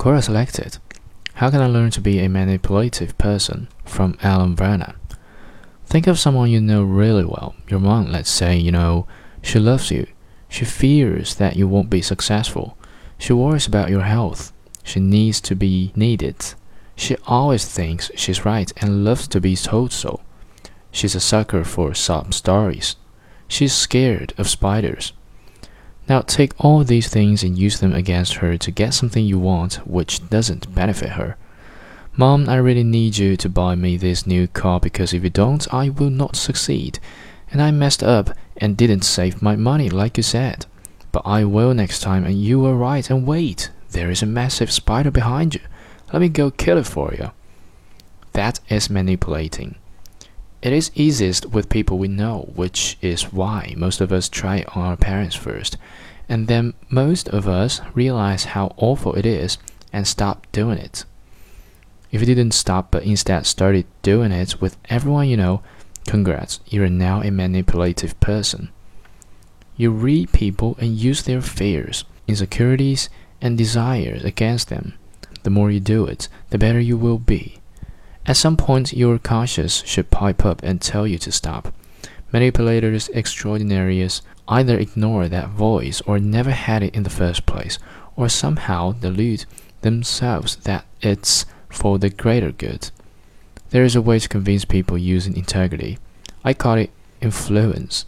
Quora selected. How can I learn to be a manipulative person? From Alan Verna. Think of someone you know really well. Your mom, let's say, you know, she loves you. She fears that you won't be successful. She worries about your health. She needs to be needed. She always thinks she's right and loves to be told so. She's a sucker for sob stories. She's scared of spiders. Now take all these things and use them against her to get something you want which doesn't benefit her. Mom, I really need you to buy me this new car because if you don't, I will not succeed. And I messed up and didn't save my money like you said. But I will next time, and you were right. And wait, there is a massive spider behind you. Let me go kill it for you. That is manipulating. It is easiest with people we know, which is why most of us try on our parents first, and then most of us realize how awful it is and stop doing it. If you didn't stop but instead started doing it with everyone you know, congrats, you are now a manipulative person. You read people and use their fears, insecurities, and desires against them. The more you do it, the better you will be. At some point, your conscience should pipe up and tell you to stop. Manipulators extraordinarius either ignore that voice or never had it in the first place, or somehow delude themselves that it's for the greater good. There is a way to convince people using integrity. I call it influence.